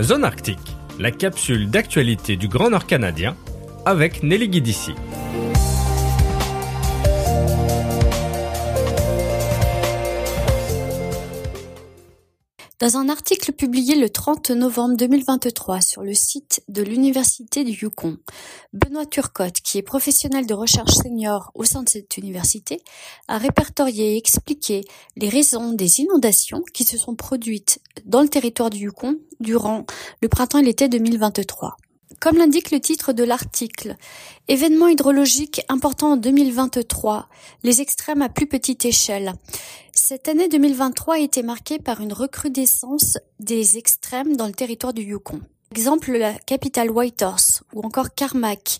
Zone Arctique, la capsule d'actualité du Grand Nord canadien avec Nelly Guidici. Dans un article publié le 30 novembre 2023 sur le site de l'Université du Yukon, Benoît Turcotte, qui est professionnel de recherche senior au sein de cette université, a répertorié et expliqué les raisons des inondations qui se sont produites dans le territoire du Yukon durant le printemps et l'été 2023. Comme l'indique le titre de l'article, événements hydrologiques importants en 2023, les extrêmes à plus petite échelle. Cette année 2023 a été marquée par une recrudescence des extrêmes dans le territoire du Yukon. Exemple, la capitale Whitehorse ou encore Carmack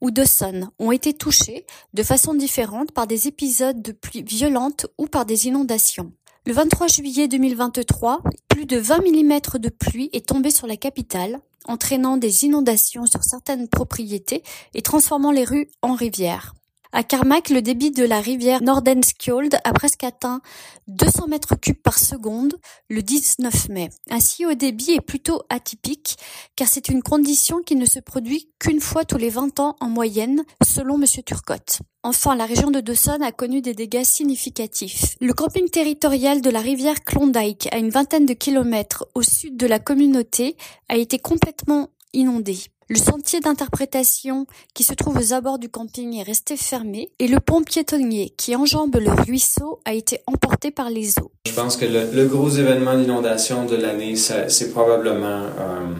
ou Dawson ont été touchés de façon différente par des épisodes de pluie violentes ou par des inondations. Le 23 juillet 2023, plus de 20 mm de pluie est tombé sur la capitale, entraînant des inondations sur certaines propriétés et transformant les rues en rivières. À Carmack, le débit de la rivière Nordenskjold a presque atteint 200 mètres cubes par seconde le 19 mai. Ainsi, au débit est plutôt atypique, car c'est une condition qui ne se produit qu'une fois tous les 20 ans en moyenne, selon Monsieur Turcotte. Enfin, la région de Dawson a connu des dégâts significatifs. Le camping territorial de la rivière Klondike, à une vingtaine de kilomètres au sud de la communauté, a été complètement Le sentier d'interprétation qui se trouve aux abords du camping est resté fermé et le pont piétonnier qui enjambe le ruisseau a été emporté par les eaux. Je pense que le, gros événement d'inondation de l'année, c'est probablement euh,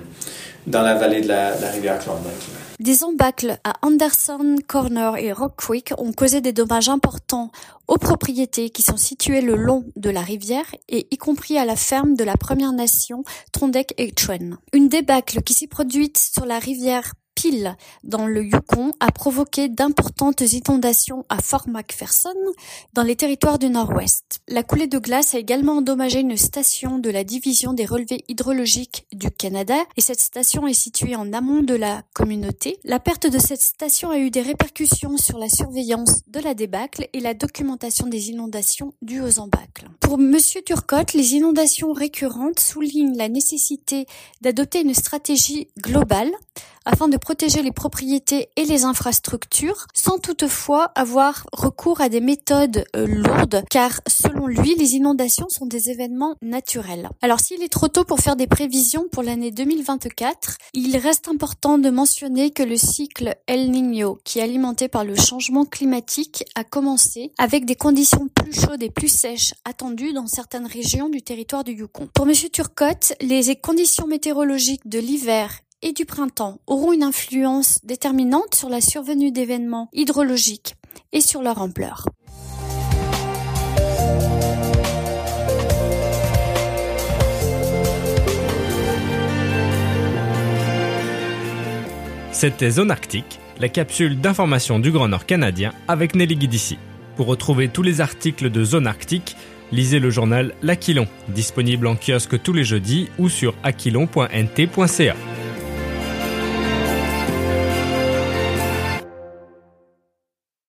dans la vallée de la, rivière Klondike. Des embâcles à Anderson Corner et Rock Creek ont causé des dommages importants aux propriétés qui sont situées le long de la rivière et y compris à la ferme de la Première Nation Trondek et. Une débâcle qui s'est produite sur la rivière pile dans le Yukon a provoqué d'importantes inondations à Fort McPherson dans les territoires du Nord-Ouest. La coulée de glace a également endommagé une station de la division des relevés hydrologiques du Canada et cette station est située en amont de la communauté. La perte de cette station a eu des répercussions sur la surveillance de la débâcle et la documentation des inondations dues aux embâcles. Pour Monsieur Turcotte, les inondations récurrentes soulignent la nécessité d'adopter une stratégie globale afin de protéger les propriétés et les infrastructures sans toutefois avoir recours à des méthodes euh, lourdes car selon lui les inondations sont des événements naturels. Alors s'il est trop tôt pour faire des prévisions pour l'année 2024, il reste important de mentionner que le cycle El Niño qui est alimenté par le changement climatique a commencé avec des conditions plus chaudes et plus sèches attendues dans certaines régions du territoire du Yukon. Pour monsieur Turcotte, les conditions météorologiques de l'hiver et du printemps auront une influence déterminante sur la survenue d'événements hydrologiques et sur leur ampleur. C'était Zone Arctique, la capsule d'information du Grand Nord canadien avec Nelly Guidici. Pour retrouver tous les articles de Zone Arctique, lisez le journal L'Aquilon, disponible en kiosque tous les jeudis ou sur aquilon.nt.ca.